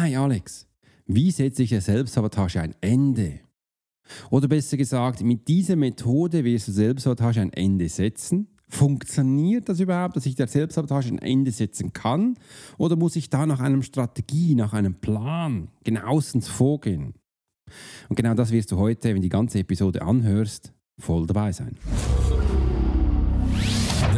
Hi Alex, wie setze ich der Selbstsabotage ein Ende? Oder besser gesagt, mit dieser Methode wirst du Selbstsabotage ein Ende setzen? Funktioniert das überhaupt, dass ich der Selbstsabotage ein Ende setzen kann? Oder muss ich da nach einer Strategie, nach einem Plan genauestens vorgehen? Und genau das wirst du heute, wenn du die ganze Episode anhörst, voll dabei sein.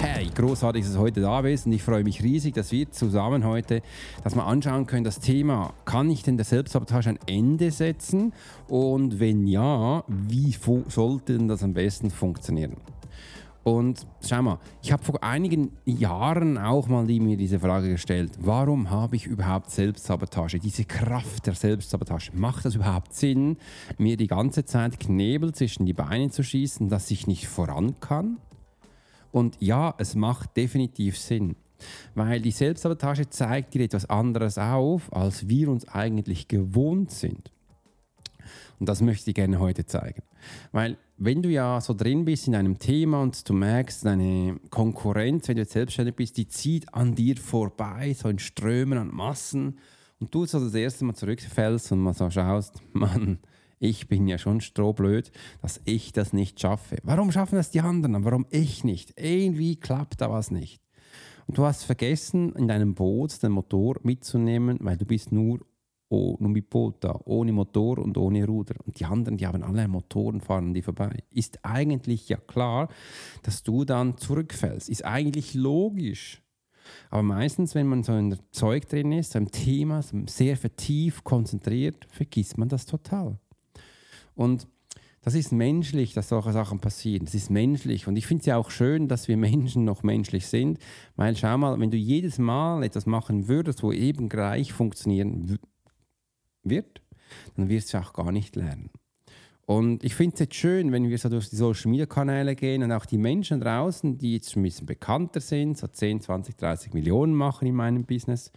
Hey, großartig, dass du heute da bist und ich freue mich riesig, dass wir zusammen heute dass wir anschauen können, das Thema, kann ich denn der Selbstsabotage ein Ende setzen und wenn ja, wie sollte denn das am besten funktionieren? Und schau mal, ich habe vor einigen Jahren auch mal die, mir diese Frage gestellt, warum habe ich überhaupt Selbstsabotage, diese Kraft der Selbstsabotage? Macht das überhaupt Sinn, mir die ganze Zeit Knebel zwischen die Beine zu schießen, dass ich nicht voran kann? Und ja, es macht definitiv Sinn. Weil die Selbstsabotage zeigt dir etwas anderes auf, als wir uns eigentlich gewohnt sind. Und das möchte ich gerne heute zeigen. Weil wenn du ja so drin bist in einem Thema und du merkst, deine Konkurrenz, wenn du jetzt selbstständig bist, die zieht an dir vorbei, so in Strömen, an Massen, und du so das erste Mal zurückfällst und mal so schaust, Mann, ich bin ja schon strohblöd, dass ich das nicht schaffe. Warum schaffen das die anderen? Warum ich nicht? Irgendwie klappt da was nicht. Und du hast vergessen, in deinem Boot den Motor mitzunehmen, weil du bist nur, mit Boot da, ohne Motor und ohne Ruder. Und die anderen, die haben alle Motoren, fahren die vorbei. Ist eigentlich ja klar, dass du dann zurückfällst. Ist eigentlich logisch. Aber meistens, wenn man so in der Zeug drin ist, so im Thema, sehr vertieft, konzentriert, vergisst man das total. Und das ist menschlich, dass solche Sachen passieren. Das ist menschlich. Und ich finde es ja auch schön, dass wir Menschen noch menschlich sind. Weil schau mal, wenn du jedes Mal etwas machen würdest, wo eben gleich funktionieren wird, dann wirst du auch gar nicht lernen. Und ich finde es jetzt schön, wenn wir so durch die Social Media Kanäle gehen und auch die Menschen draußen, die jetzt schon ein bisschen bekannter sind, so 10, 20, 30 Millionen machen in meinem Business,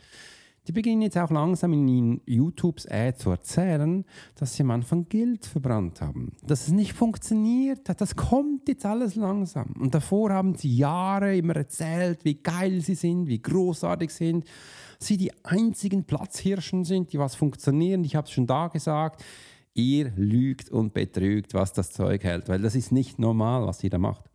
die beginnen jetzt auch langsam in ihren YouTubes Ad zu erzählen, dass sie am Anfang Geld verbrannt haben. Dass es nicht funktioniert hat. Das kommt jetzt alles langsam. Und davor haben sie Jahre immer erzählt, wie geil sie sind, wie großartig sie sind. Sie die einzigen Platzhirschen sind, die was funktionieren. Ich habe es schon da gesagt. Ihr lügt und betrügt, was das Zeug hält, weil das ist nicht normal, was ihr da macht.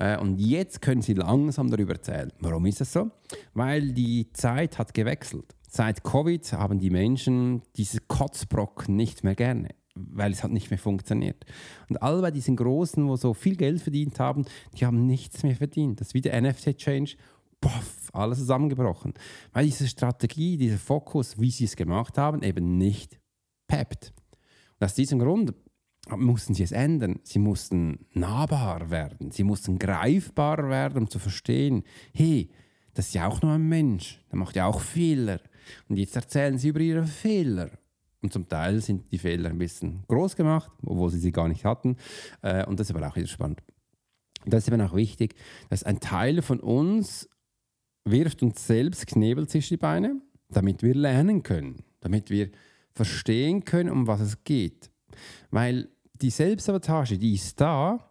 Äh, und jetzt können sie langsam darüber erzählen. Warum ist das so? Weil die Zeit hat gewechselt. Seit Covid haben die Menschen diese Kotzbrocken nicht mehr gerne weil es hat nicht mehr funktioniert. Und alle bei diesen Großen, wo so viel Geld verdient haben, die haben nichts mehr verdient. Das ist wie der NFT-Change, poff, alles zusammengebrochen. Weil diese Strategie, dieser Fokus, wie sie es gemacht haben, eben nicht peppt. Und aus diesem Grund mussten sie es ändern. Sie mussten nahbar werden. Sie mussten greifbar werden, um zu verstehen, hey, das ist ja auch nur ein Mensch, der macht ja auch Fehler. Und jetzt erzählen sie über ihre Fehler. Und zum Teil sind die Fehler ein bisschen groß gemacht, obwohl sie sie gar nicht hatten. Äh, und das ist aber auch wieder spannend. Das ist eben auch wichtig, dass ein Teil von uns wirft uns selbst Knebel zwischen die Beine, damit wir lernen können, damit wir verstehen können, um was es geht. Weil die Selbstsabotage, die ist da,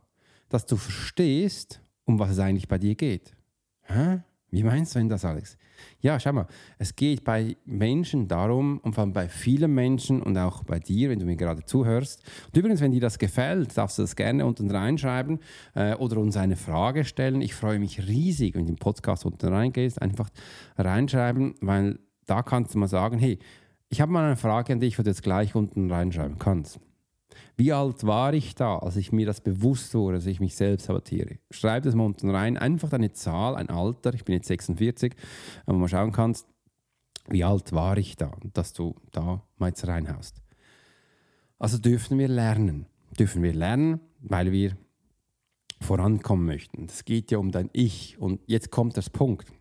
dass du verstehst, um was es eigentlich bei dir geht. Hä? Wie meinst du denn das, Alex? Ja, schau mal, es geht bei Menschen darum, und vor allem bei vielen Menschen und auch bei dir, wenn du mir gerade zuhörst. Und übrigens, wenn dir das gefällt, darfst du das gerne unten reinschreiben äh, oder uns eine Frage stellen. Ich freue mich riesig, wenn du im Podcast unten reingehst, einfach reinschreiben, weil da kannst du mal sagen, hey, ich habe mal eine Frage an dich, wo du jetzt gleich unten reinschreiben kannst. Wie alt war ich da, als ich mir das bewusst wurde, dass ich mich selbst sabotiere? Schreib das mal unten rein. Einfach deine Zahl, ein Alter. Ich bin jetzt 46, wo man schauen kannst, wie alt war ich da, dass du da mal jetzt reinhaust. Also dürfen wir lernen. Dürfen wir lernen, weil wir vorankommen möchten. Es geht ja um dein Ich. Und jetzt kommt das Punkt.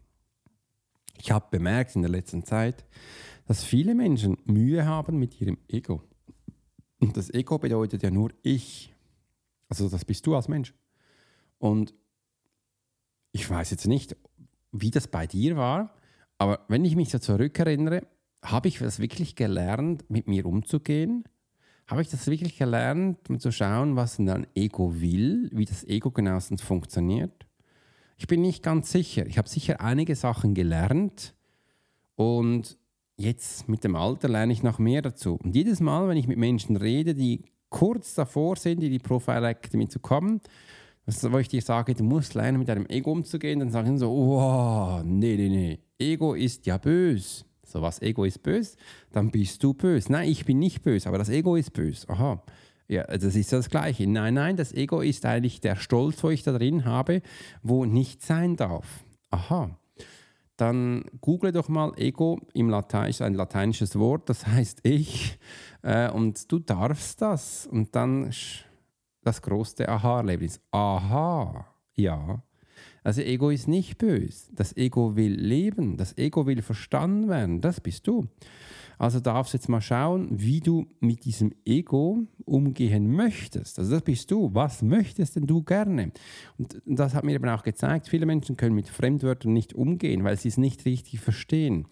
Ich habe bemerkt in der letzten Zeit, dass viele Menschen Mühe haben mit ihrem Ego. Und das Ego bedeutet ja nur ich. Also das bist du als Mensch. Und ich weiß jetzt nicht, wie das bei dir war, aber wenn ich mich so zurückerinnere, habe ich das wirklich gelernt, mit mir umzugehen? Habe ich das wirklich gelernt, um zu schauen, was dein Ego will, wie das Ego genauestens funktioniert? Ich bin nicht ganz sicher. Ich habe sicher einige Sachen gelernt und jetzt mit dem Alter lerne ich noch mehr dazu. Und jedes Mal, wenn ich mit Menschen rede, die kurz davor sind, in die Profile Academy zu kommen, wo ich dir sage, du musst lernen, mit deinem Ego umzugehen, dann sagen sie so, oh, nee, nee, nee, Ego ist ja böse. So, was Ego ist böse, dann bist du böse. Nein, ich bin nicht böse, aber das Ego ist böse. Aha. Ja, das ist das Gleiche. Nein, nein, das Ego ist eigentlich der Stolz, wo ich da drin habe, wo nicht sein darf. Aha dann google doch mal Ego im Latein, ist ein lateinisches Wort, das heißt ich. Äh, und du darfst das. Und dann das große Aha-Erlebnis. Aha, ja. Also Ego ist nicht böse. Das Ego will leben. Das Ego will verstanden werden. Das bist du. Also darfst jetzt mal schauen, wie du mit diesem Ego umgehen möchtest. Also das bist du. Was möchtest denn du gerne? Und das hat mir eben auch gezeigt, viele Menschen können mit Fremdwörtern nicht umgehen, weil sie es nicht richtig verstehen.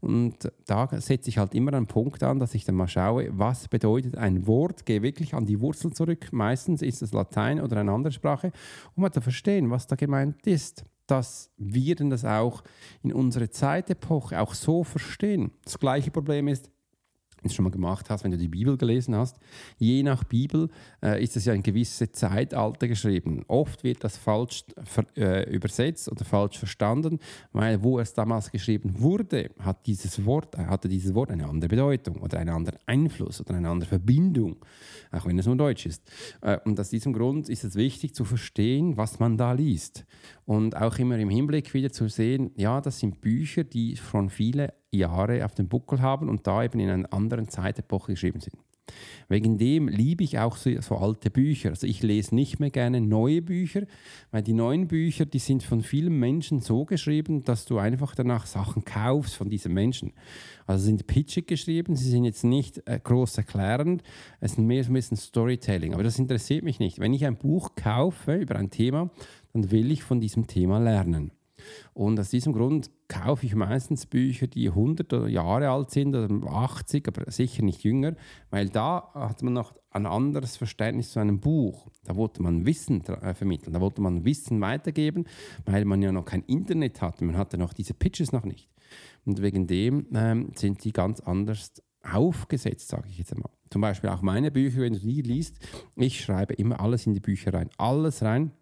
Und da setze ich halt immer einen Punkt an, dass ich dann mal schaue, was bedeutet ein Wort, gehe wirklich an die Wurzel zurück. Meistens ist es Latein oder eine andere Sprache, um mal zu verstehen, was da gemeint ist dass wir denn das auch in unserer Zeitepoche auch so verstehen. Das gleiche Problem ist, es schon mal gemacht hast, wenn du die Bibel gelesen hast. Je nach Bibel äh, ist es ja ein gewisses Zeitalter geschrieben. Oft wird das falsch äh, übersetzt oder falsch verstanden, weil wo es damals geschrieben wurde, hat dieses Wort, äh, hatte dieses Wort eine andere Bedeutung oder einen anderen Einfluss oder eine andere Verbindung, auch wenn es nur Deutsch ist. Äh, und aus diesem Grund ist es wichtig zu verstehen, was man da liest. Und auch immer im Hinblick wieder zu sehen, ja, das sind Bücher, die schon viele Jahre auf dem Buckel haben und da eben in einer anderen Zeitepoche geschrieben sind. Wegen dem liebe ich auch so, so, alte Bücher. Also ich lese nicht mehr gerne neue Bücher, weil die neuen Bücher, die sind von vielen Menschen so geschrieben, dass du einfach danach Sachen kaufst von diesen Menschen. Also sind pitchig geschrieben, sie sind jetzt nicht äh, groß erklärend, es ist mehr so ein bisschen Storytelling. Aber das interessiert mich nicht. Wenn ich ein Buch kaufe über ein Thema, dann will ich von diesem Thema lernen. Und aus diesem Grund kaufe ich meistens Bücher, die 100 Jahre alt sind oder 80, aber sicher nicht jünger, weil da hat man noch ein anderes Verständnis zu einem Buch. Da wollte man Wissen äh, vermitteln, da wollte man Wissen weitergeben, weil man ja noch kein Internet hatte, man hatte noch diese Pitches noch nicht. Und wegen dem ähm, sind die ganz anders aufgesetzt, sage ich jetzt einmal. Zum Beispiel auch meine Bücher, wenn du die liest, ich schreibe immer alles in die Bücher rein, alles rein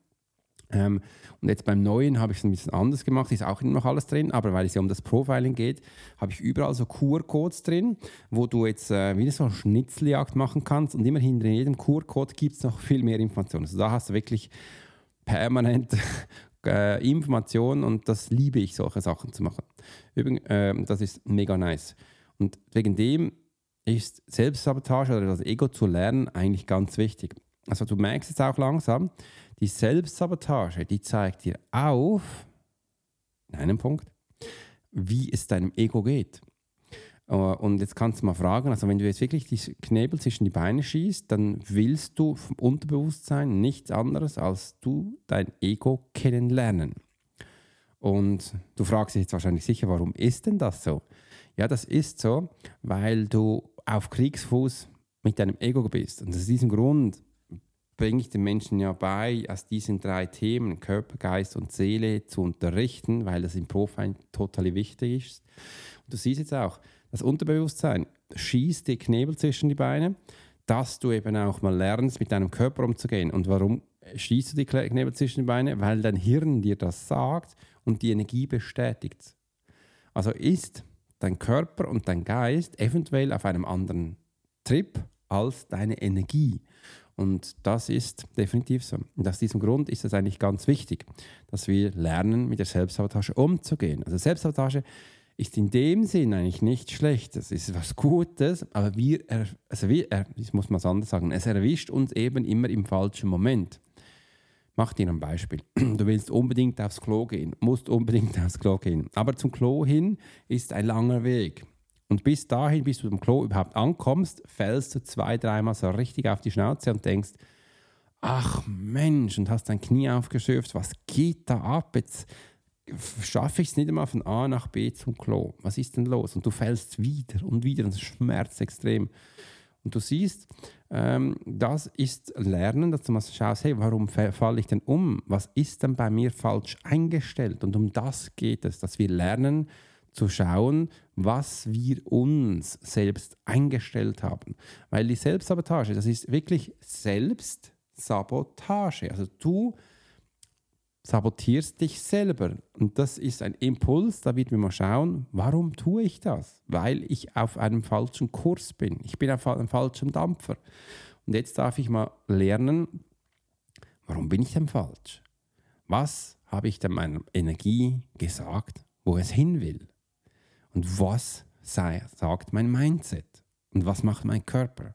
ähm, und jetzt beim neuen habe ich es ein bisschen anders gemacht, ist auch noch alles drin, aber weil es ja um das Profiling geht, habe ich überall so QR-Codes drin, wo du jetzt äh, wieder so eine Schnitzeljagd machen kannst und immer hinter jedem QR-Code gibt es noch viel mehr Informationen. Also da hast du wirklich permanent äh, Informationen und das liebe ich, solche Sachen zu machen. Übrigens, äh, das ist mega nice. Und wegen dem ist Selbstsabotage oder das Ego zu lernen eigentlich ganz wichtig. Also du merkst jetzt auch langsam, die Selbstsabotage, die zeigt dir auf, in einem Punkt, wie es deinem Ego geht. Äh, und jetzt kannst du mal fragen, also wenn du jetzt wirklich die Knebel zwischen die Beine schießt, dann willst du vom Unterbewusstsein nichts anderes, als du dein Ego kennenlernen. Und du fragst dich jetzt wahrscheinlich sicher, warum ist denn das so? Ja, das ist so, weil du auf Kriegsfuß mit deinem Ego bist. Und aus diesem Grund bringe ich den Menschen ja bei, aus diesen drei Themen, Körper, Geist und Seele, zu unterrichten, weil das im Profiling total wichtig ist. Und du siehst jetzt auch, das Unterbewusstsein schießt die Knebel zwischen die Beine, dass du eben auch mal lernst, mit deinem Körper umzugehen. Und warum schießt du die Knebel zwischen die Beine? Weil dein Hirn dir das sagt und die Energie bestätigt. Also ist dein Körper und dein Geist eventuell auf einem anderen Trip als deine Energie. Und das ist definitiv so. Und aus diesem Grund ist es eigentlich ganz wichtig, dass wir lernen, mit der Selbstsabotage umzugehen. Also Selbstsabotage ist in dem Sinn eigentlich nicht schlecht. Es ist was Gutes, aber wir, also wir, ich muss mal anders sagen, es erwischt uns eben immer im falschen Moment. Mach dir ein Beispiel. Du willst unbedingt aufs Klo gehen, musst unbedingt aufs Klo gehen. Aber zum Klo hin ist ein langer Weg. Und bis dahin, bis du am Klo überhaupt ankommst, fällst du zwei, dreimal so richtig auf die Schnauze und denkst, ach Mensch, und hast dein Knie aufgeschürft, was geht da ab? Jetzt schaffe ich es nicht einmal von A nach B zum Klo. Was ist denn los? Und du fällst wieder und wieder und es schmerzt extrem. Und du siehst, ähm, das ist Lernen, dass du mal schaust, hey, warum falle ich denn um? Was ist denn bei mir falsch eingestellt? Und um das geht es, dass wir lernen, zu schauen, was wir uns selbst eingestellt haben. Weil die Selbstsabotage, das ist wirklich Selbstsabotage. Also du sabotierst dich selber. Und das ist ein Impuls, da wird wir mal schauen, warum tue ich das? Weil ich auf einem falschen Kurs bin. Ich bin auf einem falschen Dampfer. Und jetzt darf ich mal lernen, warum bin ich denn falsch? Was habe ich denn meiner Energie gesagt, wo es hin will? Und was sei, sagt mein Mindset? Und was macht mein Körper?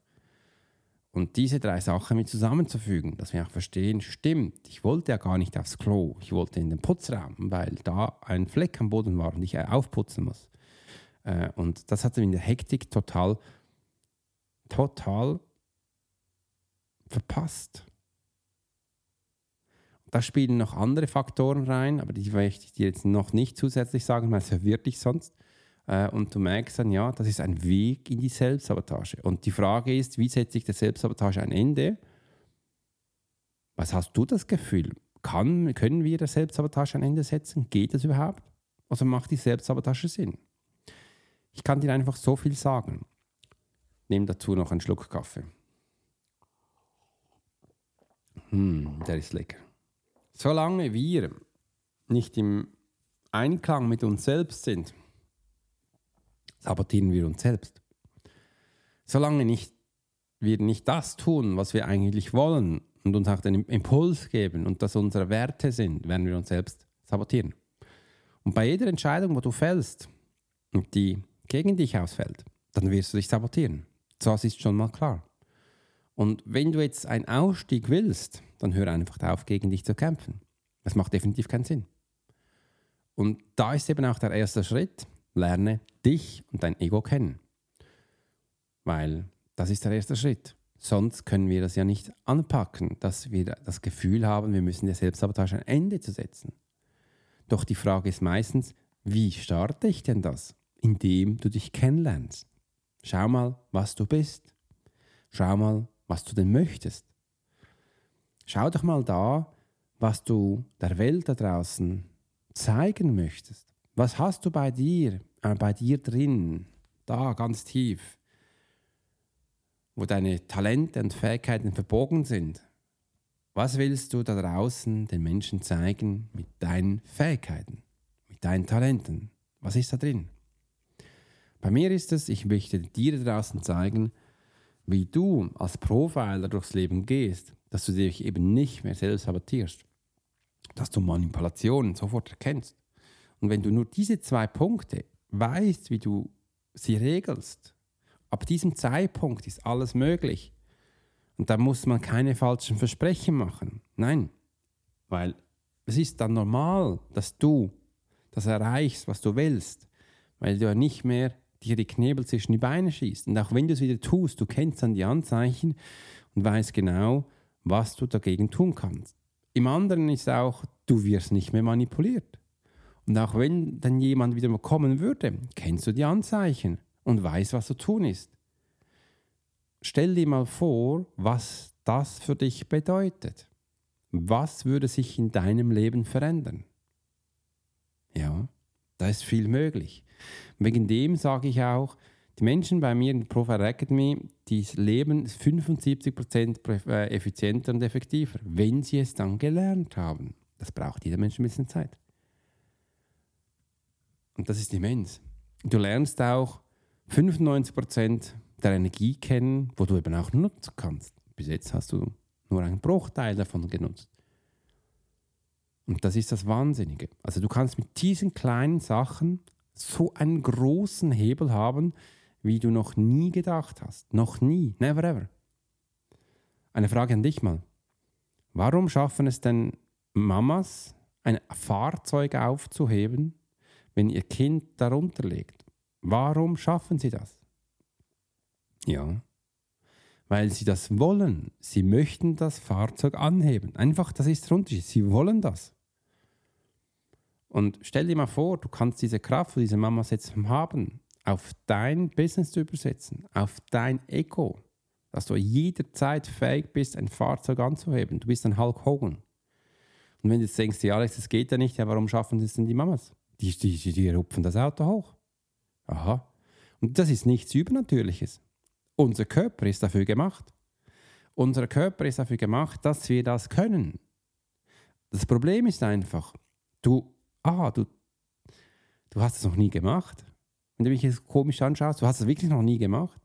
Und diese drei Sachen mit zusammenzufügen, dass wir auch verstehen, stimmt, ich wollte ja gar nicht aufs Klo, ich wollte in den Putzraum, weil da ein Fleck am Boden war und ich aufputzen muss. Äh, und das hat in der Hektik total, total verpasst. Da spielen noch andere Faktoren rein, aber die möchte ich dir jetzt noch nicht zusätzlich sagen, weil es verwirrt dich sonst. Äh, und du merkst dann, ja, das ist ein Weg in die Selbstsabotage. Und die Frage ist, wie setze ich der Selbstsabotage ein Ende? Was hast du das Gefühl? Kann, können wir der Selbstsabotage ein Ende setzen? Geht das überhaupt? Also macht die Selbstsabotage Sinn? Ich kann dir einfach so viel sagen. Nimm dazu noch einen Schluck Kaffee. Hm, der ist lecker. Solange wir nicht im Einklang mit uns selbst sind, sabotieren wir uns selbst. Solange nicht, wir nicht das tun, was wir eigentlich wollen und uns auch den Impuls geben und das unsere Werte sind, werden wir uns selbst sabotieren. Und bei jeder Entscheidung, wo du fällst und die gegen dich ausfällt, dann wirst du dich sabotieren. Das ist schon mal klar. Und wenn du jetzt einen Ausstieg willst, dann hör einfach auf, gegen dich zu kämpfen. Das macht definitiv keinen Sinn. Und da ist eben auch der erste Schritt, lerne dich und dein Ego kennen. Weil das ist der erste Schritt. Sonst können wir das ja nicht anpacken, dass wir das Gefühl haben, wir müssen der Selbstsabotage ein Ende zu setzen. Doch die Frage ist meistens, wie starte ich denn das? Indem du dich kennenlernst. Schau mal, was du bist. Schau mal, was du denn möchtest. Schau doch mal da, was du der Welt da draußen zeigen möchtest. Was hast du bei dir, äh, bei dir drin, da ganz tief, wo deine Talente und Fähigkeiten verborgen sind? Was willst du da draußen den Menschen zeigen mit deinen Fähigkeiten, mit deinen Talenten? Was ist da drin? Bei mir ist es, ich möchte dir da draußen zeigen, wie du als Profiler durchs Leben gehst, dass du dich eben nicht mehr selbst sabotierst, dass du Manipulationen sofort erkennst, und wenn du nur diese zwei Punkte weißt, wie du sie regelst, ab diesem Zeitpunkt ist alles möglich. Und da muss man keine falschen Versprechen machen. Nein, weil es ist dann normal, dass du das erreichst, was du willst, weil du ja nicht mehr dir die Knebel zwischen die Beine schießt. Und auch wenn du es wieder tust, du kennst dann die Anzeichen und weißt genau, was du dagegen tun kannst. Im anderen ist auch, du wirst nicht mehr manipuliert. Und auch wenn dann jemand wieder mal kommen würde, kennst du die Anzeichen und weißt, was zu tun ist. Stell dir mal vor, was das für dich bedeutet. Was würde sich in deinem Leben verändern? Ja, da ist viel möglich. Wegen dem sage ich auch, die Menschen bei mir in der Profile Academy, die leben 75% äh, effizienter und effektiver, wenn sie es dann gelernt haben. Das braucht jeder Mensch ein bisschen Zeit. Und das ist immens. Du lernst auch 95% der Energie kennen, wo du eben auch nutzen kannst. Bis jetzt hast du nur einen Bruchteil davon genutzt. Und das ist das Wahnsinnige. Also du kannst mit diesen kleinen Sachen so einen großen Hebel haben, wie du noch nie gedacht hast. Noch nie. Never ever. Eine Frage an dich mal. Warum schaffen es denn Mamas, ein Fahrzeug aufzuheben, wenn ihr Kind darunter liegt? Warum schaffen sie das? Ja, weil sie das wollen. Sie möchten das Fahrzeug anheben. Einfach, das ist der Unterschied. Sie wollen das. Und stell dir mal vor, du kannst diese Kraft, die diese Mamas jetzt haben, auf dein Business zu übersetzen, auf dein Ego, dass du jederzeit fähig bist, ein Fahrzeug anzuheben. Du bist ein Hulk Hogan. Und wenn du jetzt denkst, ja, Alex, das geht ja nicht, ja, warum schaffen das denn die Mamas? Die, die, die, rupfen das Auto hoch. Aha. Und das ist nichts Übernatürliches. Unser Körper ist dafür gemacht. Unser Körper ist dafür gemacht, dass wir das können. Das Problem ist einfach, du, ah, du, du hast es noch nie gemacht. Wenn du mich jetzt komisch anschaust, du hast es wirklich noch nie gemacht.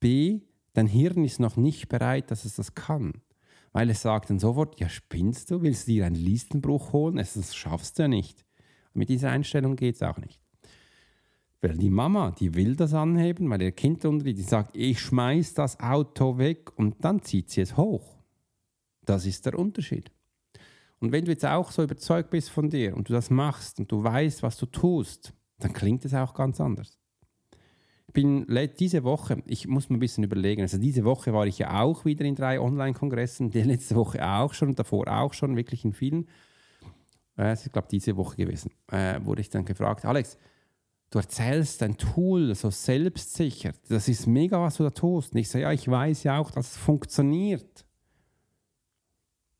B, dein Hirn ist noch nicht bereit, dass es das kann. Weil es sagt dann sofort, ja spinnst du, willst du dir einen Listenbruch holen? Das schaffst du ja nicht. Mit dieser Einstellung geht es auch nicht. Weil die Mama, die will das anheben, weil ihr Kind unter die sagt, ich schmeiß das Auto weg und dann zieht sie es hoch. Das ist der Unterschied. Und wenn du jetzt auch so überzeugt bist von dir und du das machst und du weißt, was du tust, dann klingt es auch ganz anders. Ich bin diese Woche, ich muss mir ein bisschen überlegen, also diese Woche war ich ja auch wieder in drei Online-Kongressen, die letzte Woche auch schon, davor auch schon, wirklich in vielen. Äh, ich glaube, diese Woche gewesen, äh, wurde ich dann gefragt, Alex, du erzählst ein Tool so selbstsicher. Das ist mega, was du da tust. Und ich sage, ja, ich weiß ja auch, dass es funktioniert.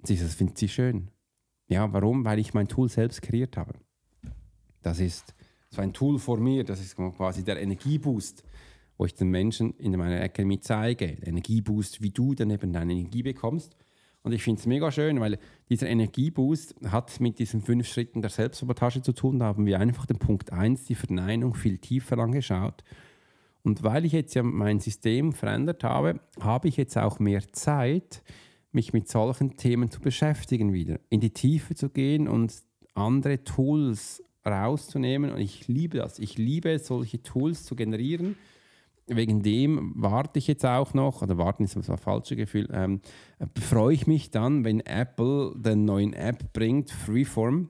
Sie sagt, das findet sie schön. Ja, warum? Weil ich mein Tool selbst kreiert habe. Das ist so ein Tool vor mir, das ist quasi der Energieboost, wo ich den Menschen in meiner Akademie zeige. Energieboost, wie du dann eben deine Energie bekommst. Und ich finde es mega schön, weil dieser Energieboost hat mit diesen fünf Schritten der Selbstsabotage zu tun. Da haben wir einfach den Punkt 1, die Verneinung, viel tiefer angeschaut. Und weil ich jetzt ja mein System verändert habe, habe ich jetzt auch mehr Zeit, mich mit solchen Themen zu beschäftigen wieder, in die Tiefe zu gehen und andere Tools rauszunehmen. Und ich liebe das. Ich liebe solche Tools zu generieren wegen dem warte ich jetzt auch noch, oder warten ist ein falsches Gefühl, ähm, freue ich mich dann, wenn Apple den neuen App bringt, Freeform,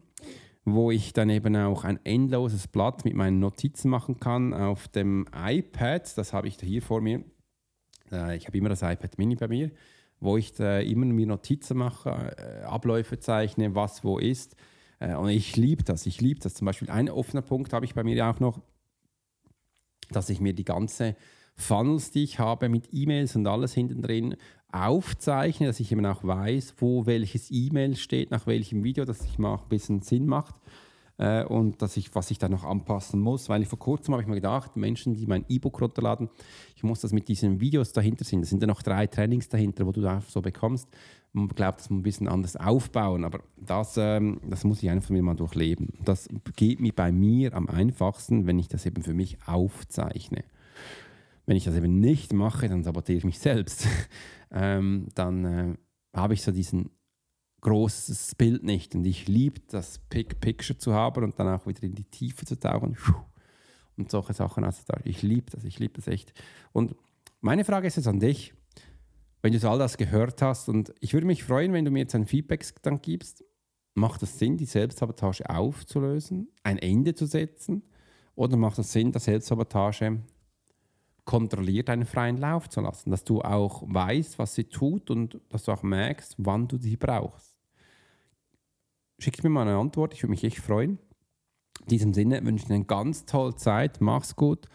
wo ich dann eben auch ein endloses Blatt mit meinen Notizen machen kann auf dem iPad. Das habe ich hier vor mir. Äh, ich habe immer das iPad Mini bei mir, wo ich immer mir Notizen mache, äh, Abläufe zeichne, was wo ist. Äh, und ich liebe das. Ich liebe das. Zum Beispiel ein offener Punkt habe ich bei mir auch noch dass ich mir die ganze Funnels, die ich habe mit E-Mails und alles hinten drin aufzeichne, dass ich eben auch weiß, wo welches E-Mail steht, nach welchem Video, dass ich mal ein bisschen Sinn macht äh, und dass ich, was ich da noch anpassen muss, weil ich vor kurzem habe ich mir gedacht, Menschen, die mein E-Book runterladen, ich muss das mit diesen Videos dahinter sind, da sind ja noch drei Trainings dahinter, wo du da so bekommst, man glaubt, das muss ein bisschen anders aufbauen, aber das, ähm, das muss ich einfach mal durchleben. Das geht mir bei mir am einfachsten, wenn ich das eben für mich aufzeichne. Wenn ich das eben nicht mache, dann sabotiere ich mich selbst. ähm, dann äh, habe ich so diesen großes Bild nicht. Und ich liebe das Pick Picture zu haben und dann auch wieder in die Tiefe zu tauchen und solche Sachen auszutauschen. Ich liebe das, ich liebe das echt. Und meine Frage ist jetzt an dich wenn du all das gehört hast. Und ich würde mich freuen, wenn du mir jetzt ein Feedback dann gibst. Macht es Sinn, die Selbstsabotage aufzulösen, ein Ende zu setzen? Oder macht es Sinn, dass Selbstsabotage kontrolliert einen freien Lauf zu lassen? Dass du auch weißt, was sie tut und dass du auch merkst, wann du sie brauchst. Schick mir mal eine Antwort, ich würde mich echt freuen. In diesem Sinne wünsche ich dir eine ganz tolle Zeit, mach's gut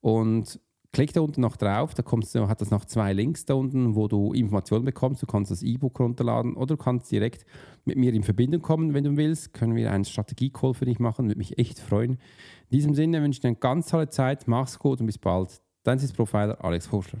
und Klick da unten noch drauf, da kommst du, hat das noch zwei Links da unten, wo du Informationen bekommst. Du kannst das E-Book runterladen oder du kannst direkt mit mir in Verbindung kommen, wenn du willst. Können wir einen Strategie-Call für dich machen, würde mich echt freuen. In diesem Sinne wünsche ich dir eine ganz tolle Zeit, mach's gut und bis bald. Dein Profiler Alex Horschler.